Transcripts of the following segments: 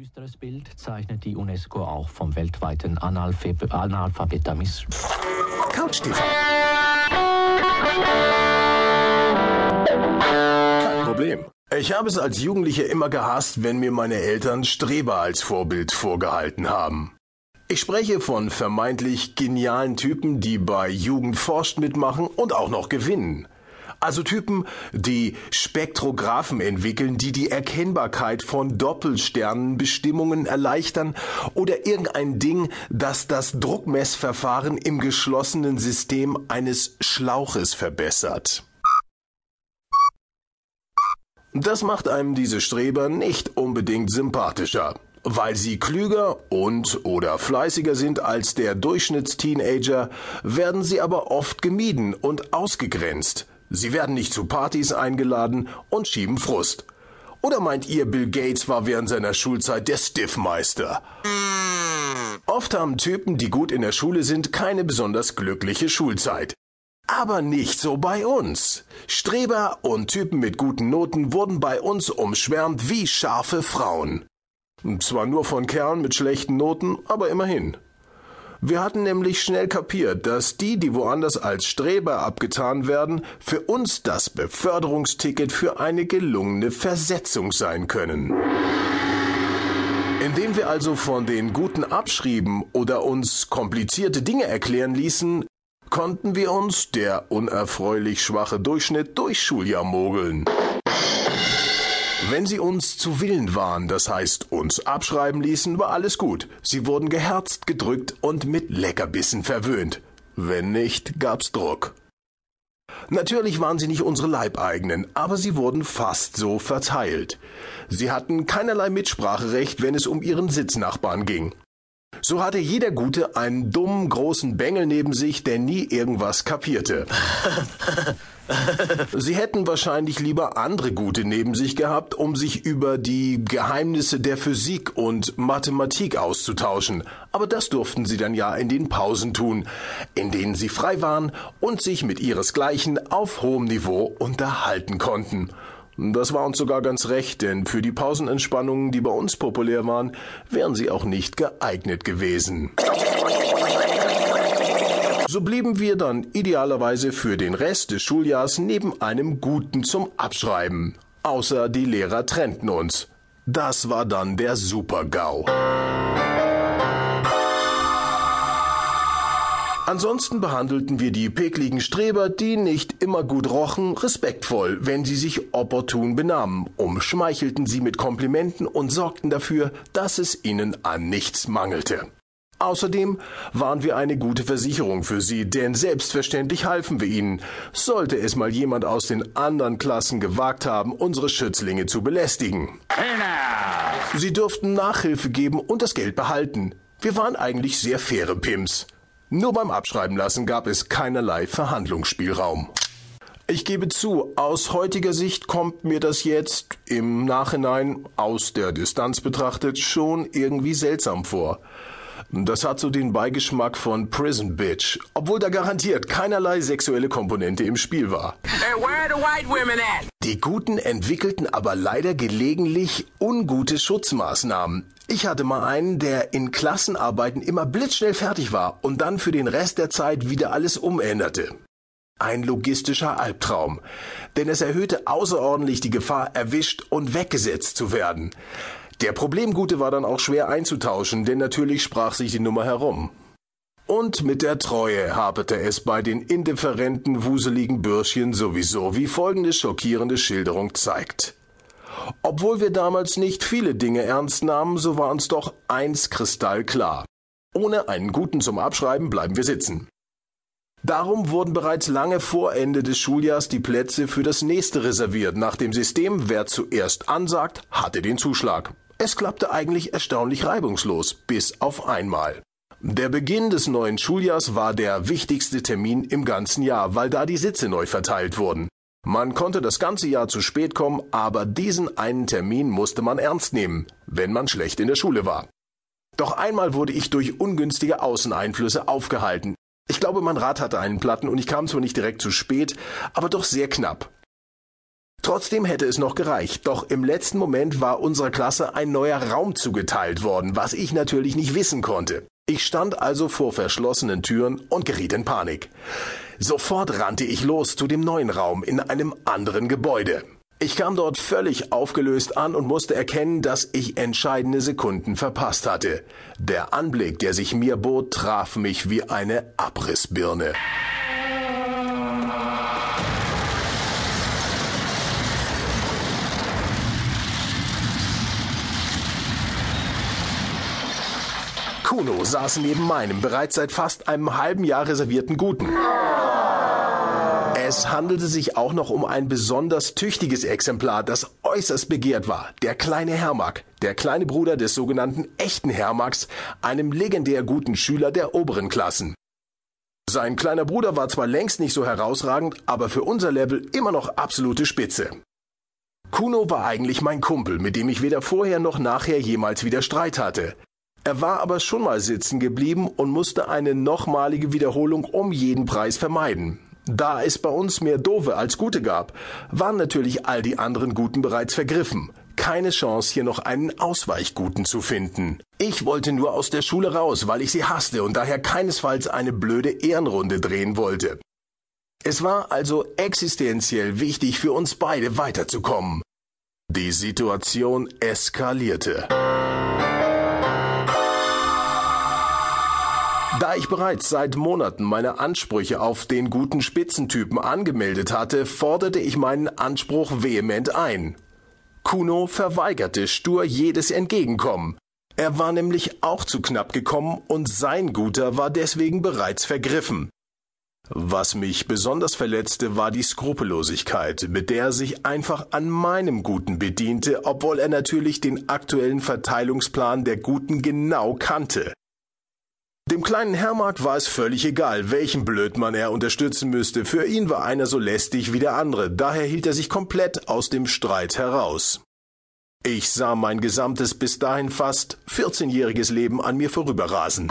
düsteres Bild zeichnet die UNESCO auch vom weltweiten Analphab Analphabetismus. Couch TV. Kein Problem. Ich habe es als Jugendlicher immer gehasst, wenn mir meine Eltern Streber als Vorbild vorgehalten haben. Ich spreche von vermeintlich genialen Typen, die bei Jugend forscht mitmachen und auch noch gewinnen. Also Typen, die Spektrographen entwickeln, die die Erkennbarkeit von Doppelsternenbestimmungen erleichtern oder irgendein Ding, das das Druckmessverfahren im geschlossenen System eines Schlauches verbessert. Das macht einem diese Streber nicht unbedingt sympathischer. Weil sie klüger und oder fleißiger sind als der Durchschnittsteenager, werden sie aber oft gemieden und ausgegrenzt. Sie werden nicht zu Partys eingeladen und schieben Frust. Oder meint ihr, Bill Gates war während seiner Schulzeit der Stiffmeister? Oft haben Typen, die gut in der Schule sind, keine besonders glückliche Schulzeit. Aber nicht so bei uns. Streber und Typen mit guten Noten wurden bei uns umschwärmt wie scharfe Frauen. Zwar nur von Kerlen mit schlechten Noten, aber immerhin. Wir hatten nämlich schnell kapiert, dass die, die woanders als Streber abgetan werden, für uns das Beförderungsticket für eine gelungene Versetzung sein können. Indem wir also von den Guten abschrieben oder uns komplizierte Dinge erklären ließen, konnten wir uns, der unerfreulich schwache Durchschnitt, durch Schuljahr mogeln. Wenn sie uns zu Willen waren, das heißt uns abschreiben ließen, war alles gut. Sie wurden geherzt, gedrückt und mit Leckerbissen verwöhnt. Wenn nicht, gab's Druck. Natürlich waren sie nicht unsere Leibeigenen, aber sie wurden fast so verteilt. Sie hatten keinerlei Mitspracherecht, wenn es um ihren Sitznachbarn ging. So hatte jeder Gute einen dummen, großen Bengel neben sich, der nie irgendwas kapierte. Sie hätten wahrscheinlich lieber andere Gute neben sich gehabt, um sich über die Geheimnisse der Physik und Mathematik auszutauschen. Aber das durften sie dann ja in den Pausen tun, in denen sie frei waren und sich mit ihresgleichen auf hohem Niveau unterhalten konnten. Das war uns sogar ganz recht, denn für die Pausenentspannungen, die bei uns populär waren, wären sie auch nicht geeignet gewesen. So blieben wir dann idealerweise für den Rest des Schuljahrs neben einem Guten zum Abschreiben. Außer die Lehrer trennten uns. Das war dann der Super-GAU. Ansonsten behandelten wir die pekligen Streber, die nicht immer gut rochen, respektvoll, wenn sie sich opportun benahmen, umschmeichelten sie mit Komplimenten und sorgten dafür, dass es ihnen an nichts mangelte. Außerdem waren wir eine gute Versicherung für sie, denn selbstverständlich halfen wir ihnen, sollte es mal jemand aus den anderen Klassen gewagt haben, unsere Schützlinge zu belästigen. Sie durften Nachhilfe geben und das Geld behalten. Wir waren eigentlich sehr faire Pimps. Nur beim Abschreiben lassen gab es keinerlei Verhandlungsspielraum. Ich gebe zu, aus heutiger Sicht kommt mir das jetzt im Nachhinein aus der Distanz betrachtet schon irgendwie seltsam vor. Das hat so den Beigeschmack von Prison Bitch, obwohl da garantiert keinerlei sexuelle Komponente im Spiel war. Die Guten entwickelten aber leider gelegentlich ungute Schutzmaßnahmen. Ich hatte mal einen, der in Klassenarbeiten immer blitzschnell fertig war und dann für den Rest der Zeit wieder alles umänderte. Ein logistischer Albtraum, denn es erhöhte außerordentlich die Gefahr, erwischt und weggesetzt zu werden. Der Problemgute war dann auch schwer einzutauschen, denn natürlich sprach sich die Nummer herum. Und mit der Treue haperte es bei den indifferenten, wuseligen Bürschchen sowieso, wie folgende schockierende Schilderung zeigt. Obwohl wir damals nicht viele Dinge ernst nahmen, so war uns doch eins kristallklar. Ohne einen Guten zum Abschreiben bleiben wir sitzen. Darum wurden bereits lange vor Ende des Schuljahrs die Plätze für das nächste reserviert, nach dem System, wer zuerst ansagt, hatte den Zuschlag. Es klappte eigentlich erstaunlich reibungslos, bis auf einmal. Der Beginn des neuen Schuljahrs war der wichtigste Termin im ganzen Jahr, weil da die Sitze neu verteilt wurden. Man konnte das ganze Jahr zu spät kommen, aber diesen einen Termin musste man ernst nehmen, wenn man schlecht in der Schule war. Doch einmal wurde ich durch ungünstige Außeneinflüsse aufgehalten. Ich glaube, mein Rad hatte einen Platten und ich kam zwar nicht direkt zu spät, aber doch sehr knapp. Trotzdem hätte es noch gereicht, doch im letzten Moment war unserer Klasse ein neuer Raum zugeteilt worden, was ich natürlich nicht wissen konnte. Ich stand also vor verschlossenen Türen und geriet in Panik. Sofort rannte ich los zu dem neuen Raum in einem anderen Gebäude. Ich kam dort völlig aufgelöst an und musste erkennen, dass ich entscheidende Sekunden verpasst hatte. Der Anblick, der sich mir bot, traf mich wie eine Abrissbirne. Kuno saß neben meinem bereits seit fast einem halben Jahr reservierten Guten. Es handelte sich auch noch um ein besonders tüchtiges Exemplar, das äußerst begehrt war. Der kleine Hermag, der kleine Bruder des sogenannten echten Hermags, einem legendär guten Schüler der oberen Klassen. Sein kleiner Bruder war zwar längst nicht so herausragend, aber für unser Level immer noch absolute Spitze. Kuno war eigentlich mein Kumpel, mit dem ich weder vorher noch nachher jemals wieder Streit hatte. Er war aber schon mal sitzen geblieben und musste eine nochmalige Wiederholung um jeden Preis vermeiden. Da es bei uns mehr Dove als Gute gab, waren natürlich all die anderen Guten bereits vergriffen. Keine Chance, hier noch einen Ausweichguten zu finden. Ich wollte nur aus der Schule raus, weil ich sie hasste und daher keinesfalls eine blöde Ehrenrunde drehen wollte. Es war also existenziell wichtig für uns beide weiterzukommen. Die Situation eskalierte. Da ich bereits seit Monaten meine Ansprüche auf den guten Spitzentypen angemeldet hatte, forderte ich meinen Anspruch vehement ein. Kuno verweigerte stur jedes Entgegenkommen. Er war nämlich auch zu knapp gekommen und sein Guter war deswegen bereits vergriffen. Was mich besonders verletzte, war die Skrupellosigkeit, mit der er sich einfach an meinem Guten bediente, obwohl er natürlich den aktuellen Verteilungsplan der Guten genau kannte. Dem kleinen Hermark war es völlig egal, welchen Blödmann er unterstützen müsste. Für ihn war einer so lästig wie der andere, daher hielt er sich komplett aus dem Streit heraus. Ich sah mein gesamtes bis dahin fast 14-jähriges Leben an mir vorüberrasen.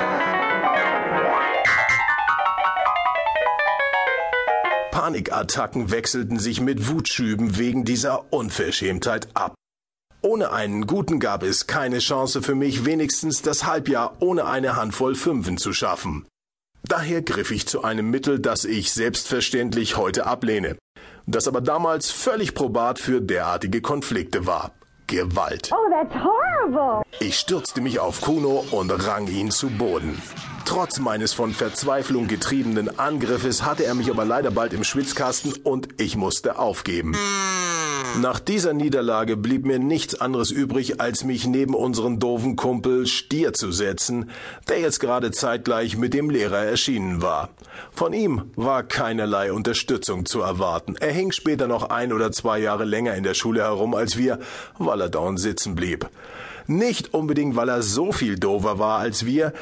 Panikattacken wechselten sich mit Wutschüben wegen dieser Unverschämtheit ab. Ohne einen guten gab es keine Chance für mich, wenigstens das Halbjahr ohne eine Handvoll Fünfen zu schaffen. Daher griff ich zu einem Mittel, das ich selbstverständlich heute ablehne, das aber damals völlig probat für derartige Konflikte war. Gewalt. Oh, that's horrible. Ich stürzte mich auf Kuno und rang ihn zu Boden. Trotz meines von Verzweiflung getriebenen Angriffes hatte er mich aber leider bald im Schwitzkasten und ich musste aufgeben. Nach dieser Niederlage blieb mir nichts anderes übrig, als mich neben unseren doofen Kumpel Stier zu setzen, der jetzt gerade zeitgleich mit dem Lehrer erschienen war. Von ihm war keinerlei Unterstützung zu erwarten. Er hing später noch ein oder zwei Jahre länger in der Schule herum als wir, weil er dauernd sitzen blieb. Nicht unbedingt, weil er so viel dover war als wir,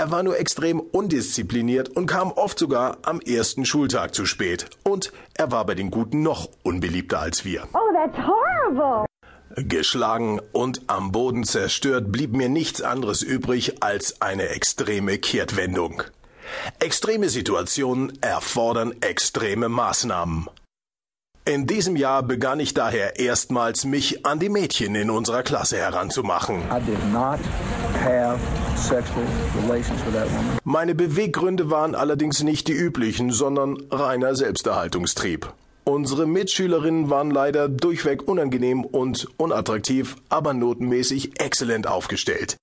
er war nur extrem undiszipliniert und kam oft sogar am ersten Schultag zu spät. Und er war bei den Guten noch unbeliebter als wir. Oh, that's horrible. Geschlagen und am Boden zerstört blieb mir nichts anderes übrig als eine extreme Kehrtwendung. Extreme Situationen erfordern extreme Maßnahmen. In diesem Jahr begann ich daher erstmals, mich an die Mädchen in unserer Klasse heranzumachen. Meine Beweggründe waren allerdings nicht die üblichen, sondern reiner Selbsterhaltungstrieb. Unsere Mitschülerinnen waren leider durchweg unangenehm und unattraktiv, aber notenmäßig exzellent aufgestellt.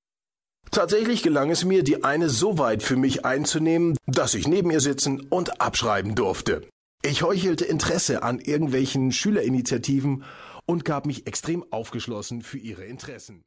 Tatsächlich gelang es mir, die eine so weit für mich einzunehmen, dass ich neben ihr sitzen und abschreiben durfte. Ich heuchelte Interesse an irgendwelchen Schülerinitiativen und gab mich extrem aufgeschlossen für ihre Interessen.